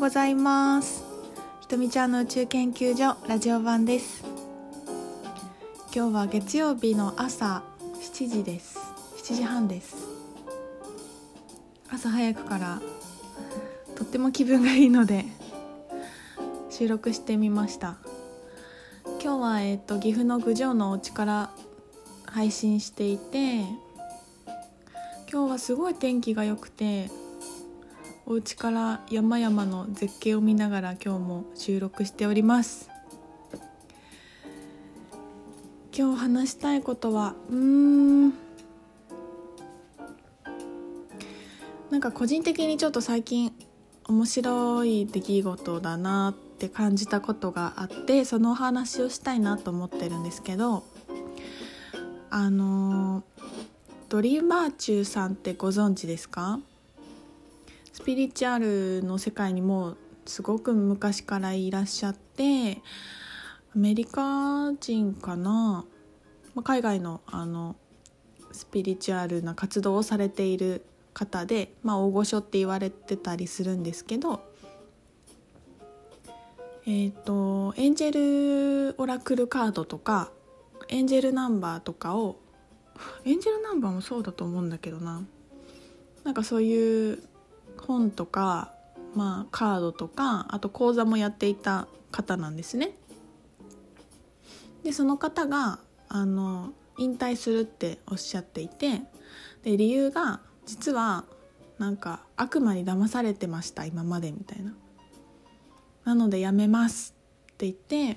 ございます。ひとみちゃんの宇宙研究所ラジオ版です。今日は月曜日の朝7時です。7時半です。朝早くからとっても気分がいいので収録してみました。今日はえっ、と岐阜の郡上のお家から配信していて今日はすごい天気が良くてお家から山々の絶景を見ながら今日も収録しております。今日話したいことはうーん。なんか個人的にちょっと最近面白い出来事だなって感じたことがあってそのお話をしたいなと思ってるんですけどあのドリーマーチューさんってご存知ですか？スピリチュアルの世界にもすごく昔からいらっしゃってアメリカ人かな？海外のあのスピリチュアルな活動をされている方で、まあ、大御所って言われてたりするんですけど、えーと、エンジェルオラクルカードとかエンジェルナンバーとかをエンジェルナンバーもそうだと思うんだけどな。なんかそういう本とか、まあ、カードとかあと講座もやっていた方なんですね。でその方があの引退するっておっしゃっていてで理由が実はなんか悪魔に騙されてました今までみたいな。なのでやめますって言ってっ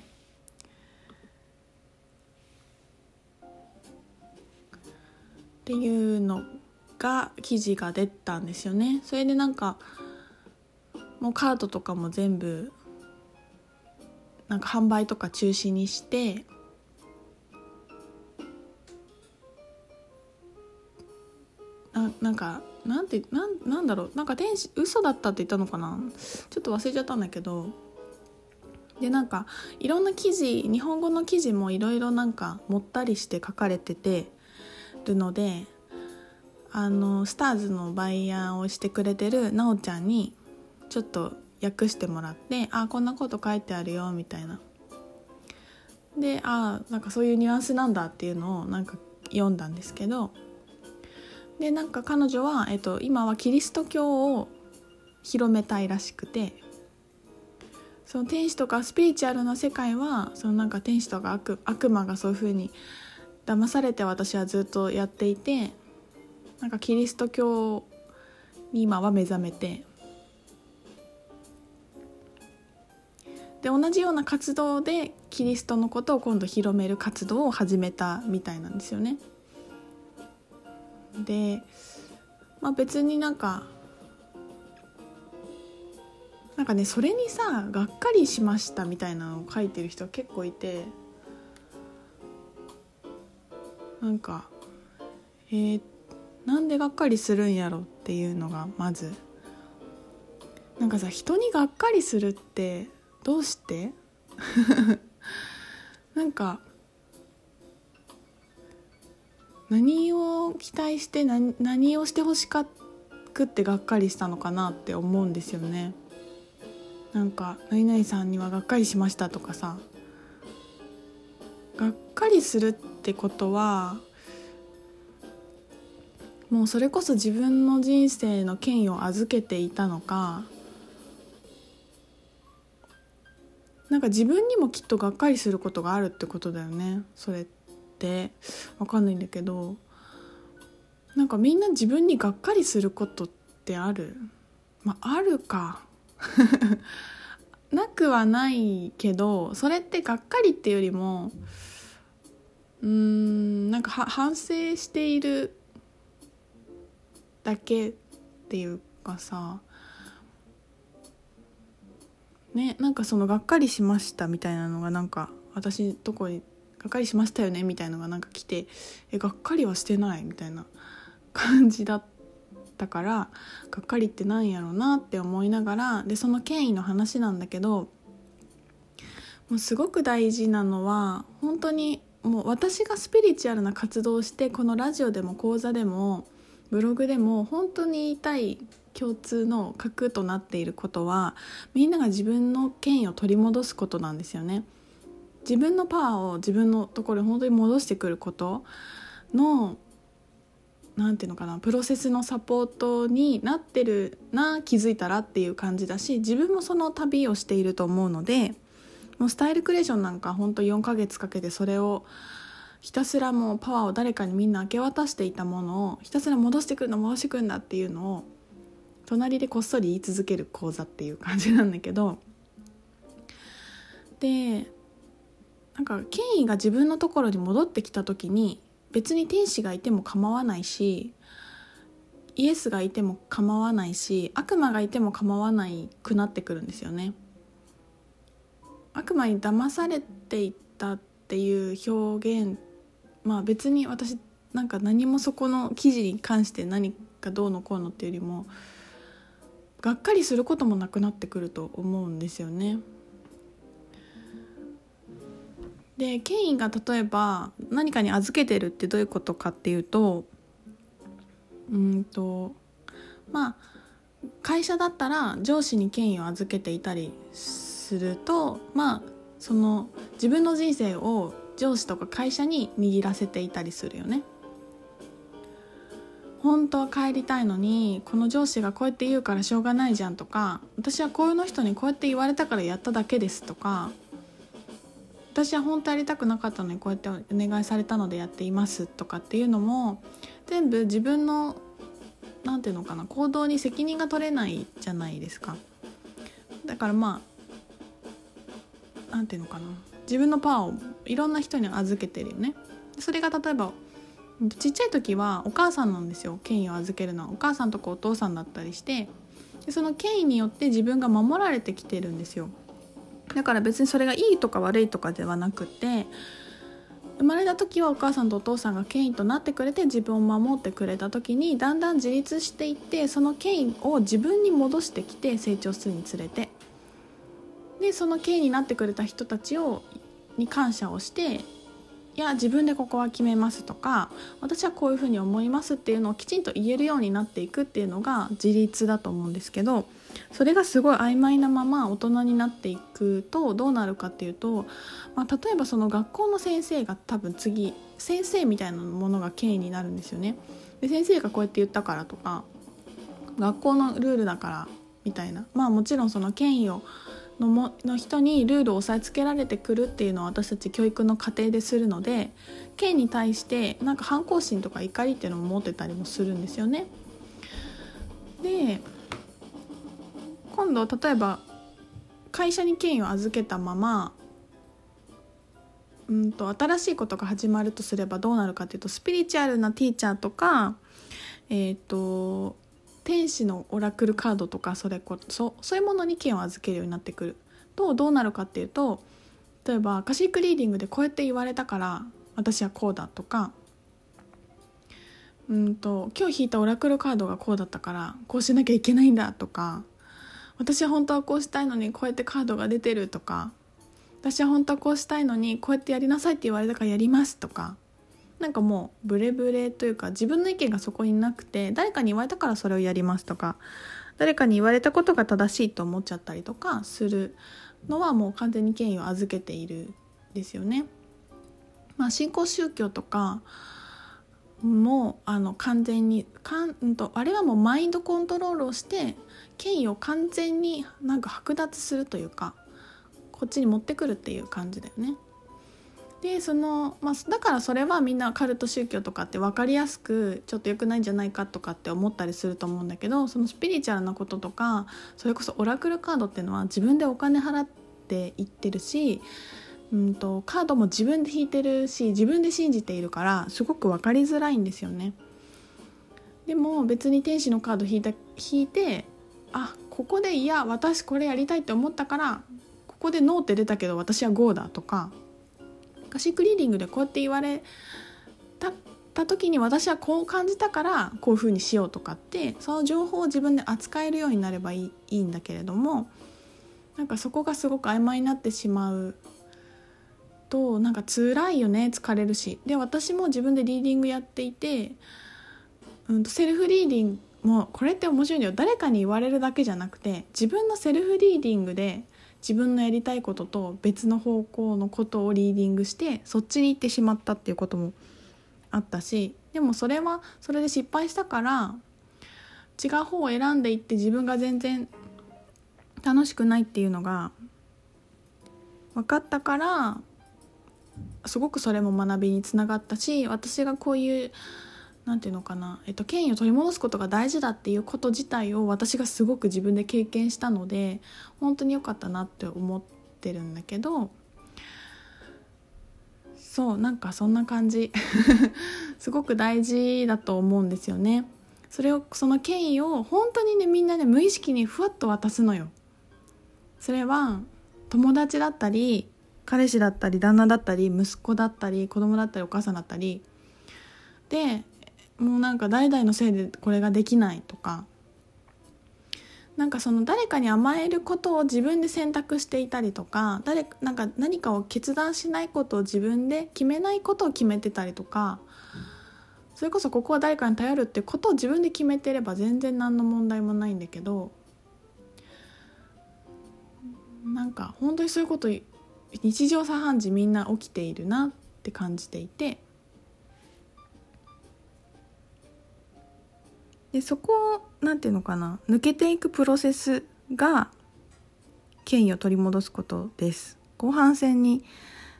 ていうのが記事が出たんですよね。それでなんかもうカードとかも全部なんか販売とか中止にしてななんかなんてなんなんだろう。なんか天使嘘だったって言ったのかな？ちょっと忘れちゃったんだけど。でなんかいろんな記事日本語の記事もいろいろなんかもったりして書かれててるのであのスターズのバイヤーをしてくれてるなおちゃんにちょっと訳してもらってあこんなこと書いてあるよみたいな。であなんかそういうニュアンスなんだっていうのをなんか読んだんですけど。でなんか彼女は、えっと、今はキリスト教を広めたいらしくてその天使とかスピリチュアルな世界はそのなんか天使とか悪悪魔がそういうふうに騙されて私はずっとやっていてなんかキリスト教に今は目覚めてで同じような活動でキリストのことを今度広める活動を始めたみたいなんですよね。で、まあ、別になんかなんかねそれにさがっかりしましたみたいなのを書いてる人結構いてなんかえー、なんでがっかりするんやろっていうのがまず。なんかさ人にがっかりするってどうして？なんか何を期待して何何をしてほしかくってがっかりしたのかなって思うんですよね。なんか「何々さんにはがっかりしました」とかさ。がっかりするってことはもうそれこそ自分の人生の権威を預けていたのかなんか自分にもきっとがっかりすることがあるってことだよね。それって。分かんないんだけどなんかみんな自分にがっかりすることってある？まああるか。なくはないけどそれってがっかりっていうよりもうーんなんか反省しているだけっていうかさねなんかそのがっかりしましたみたいなのがなんか私とこにがっかりしましたよねみたいのがなんか来てえがっかりはしてないみたいな感じだったからがっかりってなんやろうなって思いながらでその権威の話なんだけどもうすごく大事なのは本当にもう私がスピリチュアルな活動をしてこのラジオでも講座でもブログでも本当に言いたい共通の核となっていることはみんなが自分の権威を取り戻すことなんですよね。自分のパワーを自分のところに本当に戻してくることの何て言うのかなプロセスのサポートになってるな気づいたらっていう感じだし自分もその旅をしていると思うのでもうスタイルクリエーションなんか本当4ヶ月かけてそれをひたすらもうパワーを誰かにみんな明け渡していたものをひたすら戻してくるの戻してくるんだっていうのを隣でこっそり言い続ける講座っていう感じなんだけどでなんか権威が自分のところに戻ってきた時に別に天使がいても構わないしイエスがいても構わないし悪魔がいても構わないくなってくるんですよね。悪魔に騙されていたっていう表現まあ別に私なんか何もそこの記事に関して何かどうのこうのっていうよりもがっかりすることもなくなってくると思うんですよね。で権威が例えば何かに預けてるってどういうことかっていうとうんとまあ会社だったら上司に権威を預けていたりするとまあその自分の人生を上司とか会社に握らせていたりするよね。本当は帰りたいのにこの上司がこうやって言うからしょうがないじゃんとか私はこういうの人にこうやって言われたからやっただけですとか私は本当やりたくなかったのにこうやってお願いされたのでやっていますとかっていうのも全部自分の何て言うのかな行動に責任が取れないじゃないですかだからまあ何て言うのかな。自分のパワーをいろんな人に預けてるよね。それが例えばちっちゃい時はお母さんなんですよ。権威を預けるのは。お母さんとかお父さんだったりして。でその権威によって自分が守られてきてるんですよ。だから別にそれがいいとか悪いとかではなくて生まれた時はお母さんとお父さんが権威となってくれて自分を守ってくれた時にだんだん自立していってその権威を自分に戻してきて成長するにつれて。でその権威になってくれた人たちをに感謝をしていや自分でここは決めますとか私はこういうふうに思いますっていうのをきちんと言えるようになっていくっていうのが自立だと思うんですけどそれがすごい曖昧なまま大人になっていくとどうなるかっていうと、まあ、例えばその学校の先生が多分次先生みたいなものが権威になるんですよね。で先生がこうやって言ったからとか学校のルールだからみたいなまあもちろんその権威をのもの人にルールを押さえつけられてくるっていうのは私たち教育の過程でするので権に対してなんか反抗心とか怒りっていうのも持ってたりもするんですよね。で今度例えば会社に権威を預けたままうんと新しいことが始まるとすればどうなるかっていうとスピリチュアルなティーチャーとかえっ、ー、と天使のオラクルカードとかそれこそそういうものに剣を預けるようになってくるとどうなるかっていうと例えばカシックリーディングでこうやって言われたから私はこうだとかうんと今日引いたオラクルカードがこうだったからこうしなきゃいけないんだとか私は本当はこうしたいのにこうやってカードが出てるとか私は本当はこうしたいのにこうやってやりなさいって言われたからやりますとかなんかもうブレブレというか自分の意見がそこになくて誰かに言われたからそれをやりますとか誰かに言われたことが正しいと思っちゃったりとかするのはもう完全に権威を預けているですよね。まあ、新興宗教とかもあの完全にかんとあれはもうマインドコントロールをして権威を完全になんか剥奪するというかこっちに持ってくるっていう感じだよね。でその、まあ、だからそれはみんなカルト宗教とかって分かりやすくちょっと良くないんじゃないかとかって思ったりすると思うんだけどそのスピリチュアルなこととかそれこそオラクルカードっていうのは自分でお金払っていってるし、うんと、カードも自分で引いてるし自分で信じているからすごく分かりづらいんですよね。でも別に天使のカード引いた引いてあここでいや私これやりたいって思ったからここで NO って出たけど私は GO だとかカシクリーディングでこうやって言われたた時に私はこう感じたからこういうふうにしようとかってその情報を自分で扱えるようになればいいいいんだけれどもなんかそこがすごく曖昧になってしまうとなんか辛いよね疲れるし。で私も自分でリーディングやっていて、うん、とセルフリーディングもこれって面白いんだよ。誰かに言われるだけじゃなくて自分のセルフリーディングで自分のやりたいことと別の方向のことをリーディングしてそっちに行ってしまったっていうこともあったしでもそれはそれで失敗したから違う方を選んでいって自分が全然楽しくないっていうのが分かったからすごくそれも学びにつながったし私がこういう何て言うのかな、えっと、権威を取り戻すことが大事だっていうこと自体を私がすごく自分で経験したので本当に良かったなって思ってるんだけどそうなんかそんな感じ すごく大事だと思うんですよね。それをその権威を本当にねみんなね無意識にふわっと渡すのよ。それは友達だったり彼氏だったり旦那だったり息子だったり子供だったりお母さんだったりでもうなんか代々のせいでこれができないとかなんかその誰かに甘えることを自分で選択していたりとか誰なんか何かを決断しないことを自分で決めないことを決めてたりとかそれこそここは誰かに頼るってことを自分で決めてれば全然何の問題もないんだけどなんか本当にそういうこと日常茶飯事みんな起きているなって感じていてでそこを何て言うのかな抜けていくプロセスが権威を取り戻すことです。後半戦に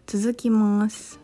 続きます。